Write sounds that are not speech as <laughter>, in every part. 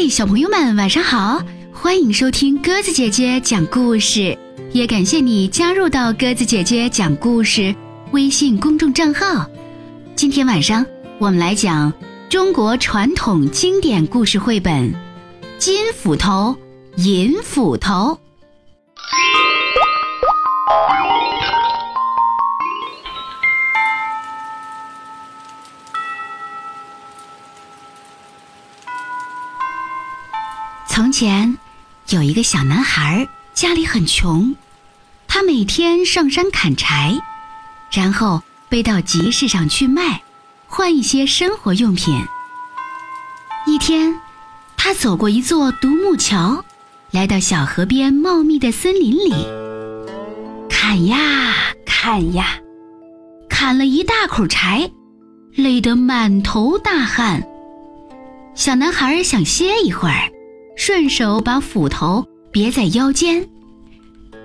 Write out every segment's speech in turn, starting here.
嗨，小朋友们，晚上好！欢迎收听鸽子姐姐讲故事，也感谢你加入到鸽子姐姐讲故事微信公众账号。今天晚上我们来讲中国传统经典故事绘本《金斧头，银斧头》。从前，有一个小男孩，家里很穷，他每天上山砍柴，然后背到集市上去卖，换一些生活用品。一天，他走过一座独木桥，来到小河边茂密的森林里，砍呀砍呀，砍了一大口柴，累得满头大汗。小男孩想歇一会儿。顺手把斧头别在腰间，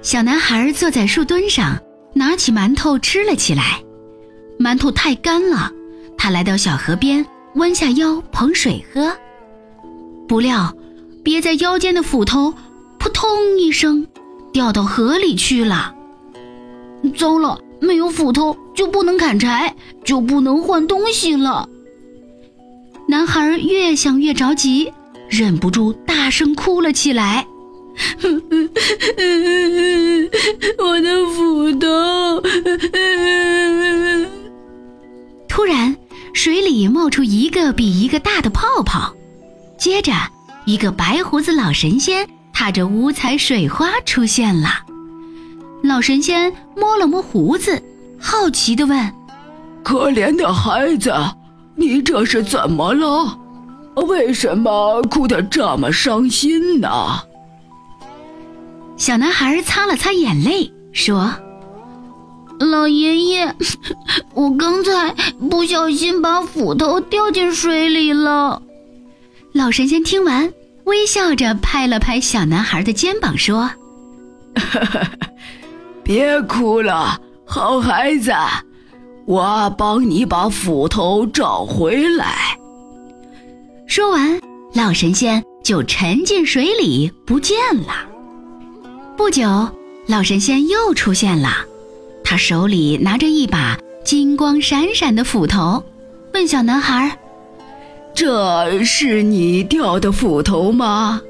小男孩坐在树墩上，拿起馒头吃了起来。馒头太干了，他来到小河边，弯下腰捧水喝。不料，别在腰间的斧头扑通一声掉到河里去了。糟了，没有斧头就不能砍柴，就不能换东西了。男孩越想越着急。忍不住大声哭了起来，<laughs> 我的斧头！<laughs> 突然，水里冒出一个比一个大的泡泡，接着，一个白胡子老神仙踏着五彩水花出现了。老神仙摸了摸胡子，好奇地问：“可怜的孩子，你这是怎么了？”为什么哭得这么伤心呢？小男孩擦了擦眼泪，说：“老爷爷，<laughs> 我刚才不小心把斧头掉进水里了。”老神仙听完，微笑着拍了拍小男孩的肩膀，说：“ <laughs> 别哭了，好孩子，我帮你把斧头找回来。”说完，老神仙就沉进水里不见了。不久，老神仙又出现了，他手里拿着一把金光闪闪的斧头，问小男孩：“这是你掉的斧头吗？”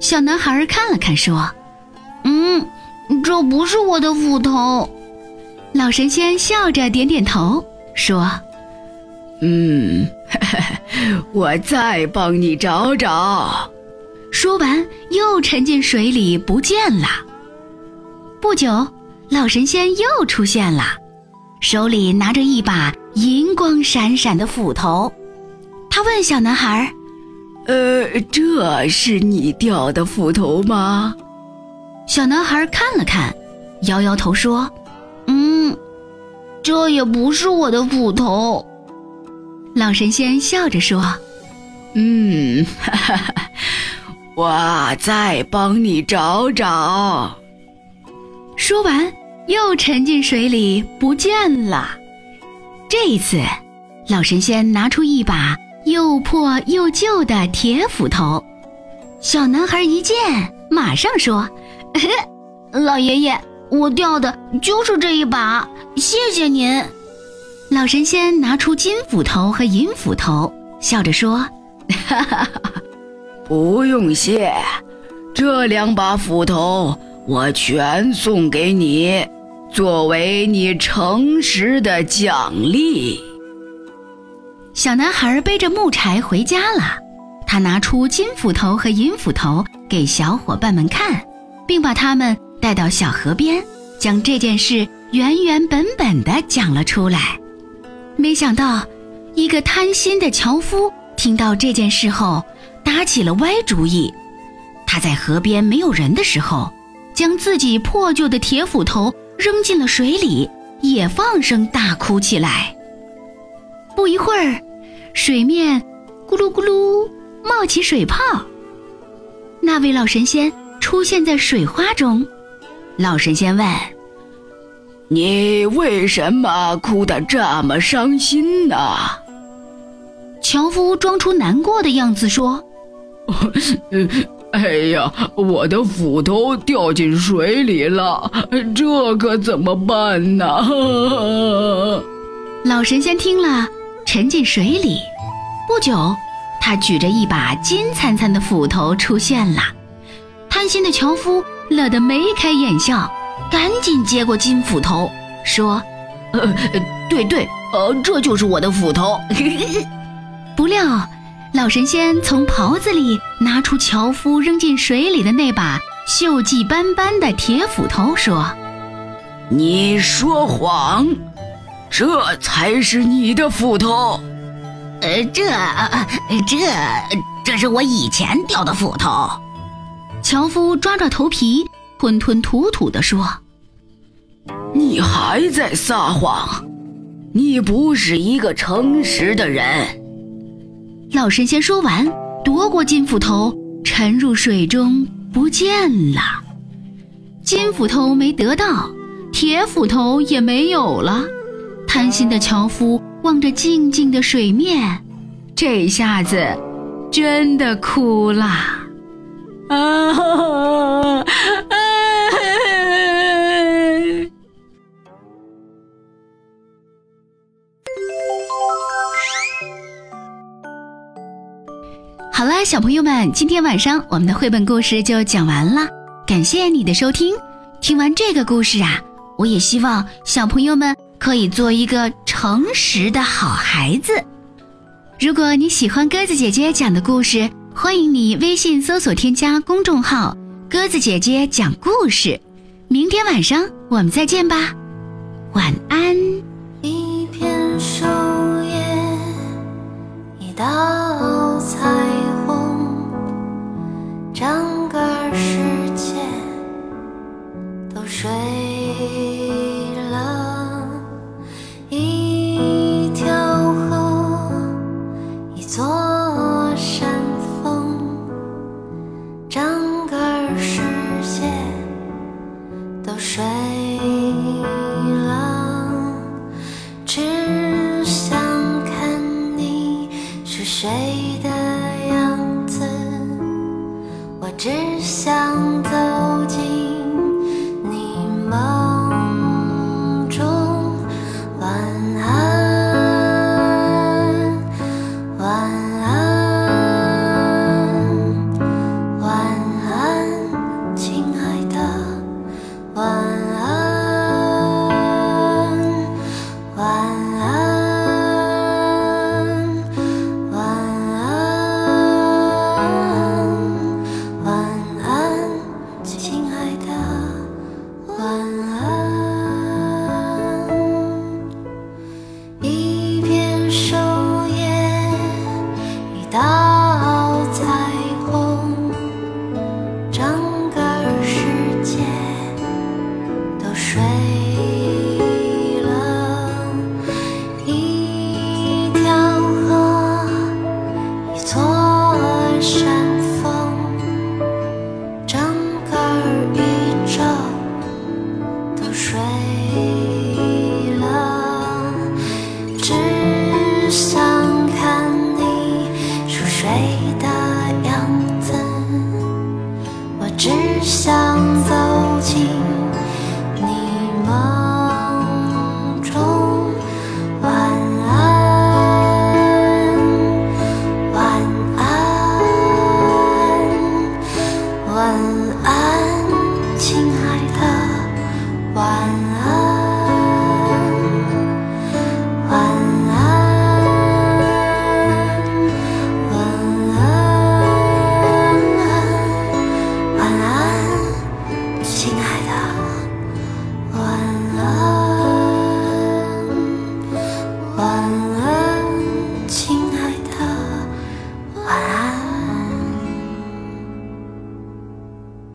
小男孩看了看，说：“嗯，这不是我的斧头。”老神仙笑着点点头，说：“嗯。<laughs> ” <laughs> 我再帮你找找。说完，又沉进水里不见了。不久，老神仙又出现了，手里拿着一把银光闪闪的斧头。他问小男孩：“呃，这是你掉的斧头吗？”小男孩看了看，摇摇头说：“嗯，这也不是我的斧头。”老神仙笑着说：“嗯，哈哈，我再帮你找找。”说完，又沉进水里不见了。这一次，老神仙拿出一把又破又旧的铁斧头。小男孩一见，马上说：“老爷爷，我掉的就是这一把，谢谢您。”老神仙拿出金斧头和银斧头，笑着说：“哈哈哈，不用谢，这两把斧头我全送给你，作为你诚实的奖励。”小男孩背着木柴回家了，他拿出金斧头和银斧头给小伙伴们看，并把他们带到小河边，将这件事原原本本的讲了出来。没想到，一个贪心的樵夫听到这件事后，打起了歪主意。他在河边没有人的时候，将自己破旧的铁斧头扔进了水里，也放声大哭起来。不一会儿，水面咕噜咕噜冒起水泡。那位老神仙出现在水花中，老神仙问。你为什么哭得这么伤心呢？樵夫装出难过的样子说：“ <laughs> 哎呀，我的斧头掉进水里了，这可怎么办呢？<laughs> 老神仙听了，沉进水里。不久，他举着一把金灿灿的斧头出现了。贪心的樵夫乐得眉开眼笑，赶紧接过金斧头，说：“呃，对对，呃，这就是我的斧头。<laughs> ”不料，老神仙从袍子里拿出樵夫扔进水里的那把锈迹斑斑的铁斧头，说：“你说谎。”这才是你的斧头，呃，这，这，这是我以前掉的斧头。樵夫抓抓头皮，吞吞吐吐地说：“你还在撒谎，你不是一个诚实的人。”老神仙说完，夺过金斧头，沉入水中不见了。金斧头没得到，铁斧头也没有了。贪心的樵夫望着静静的水面，这下子真的哭了。<laughs> 啊！小朋友们，今天晚上我们的绘本故事就讲完了，感谢你的收听。听完这个故事啊，我也希望小朋友们。可以做一个诚实的好孩子。如果你喜欢鸽子姐姐讲的故事，欢迎你微信搜索添加公众号“鸽子姐姐讲故事”。明天晚上我们再见吧，晚安。谁的垂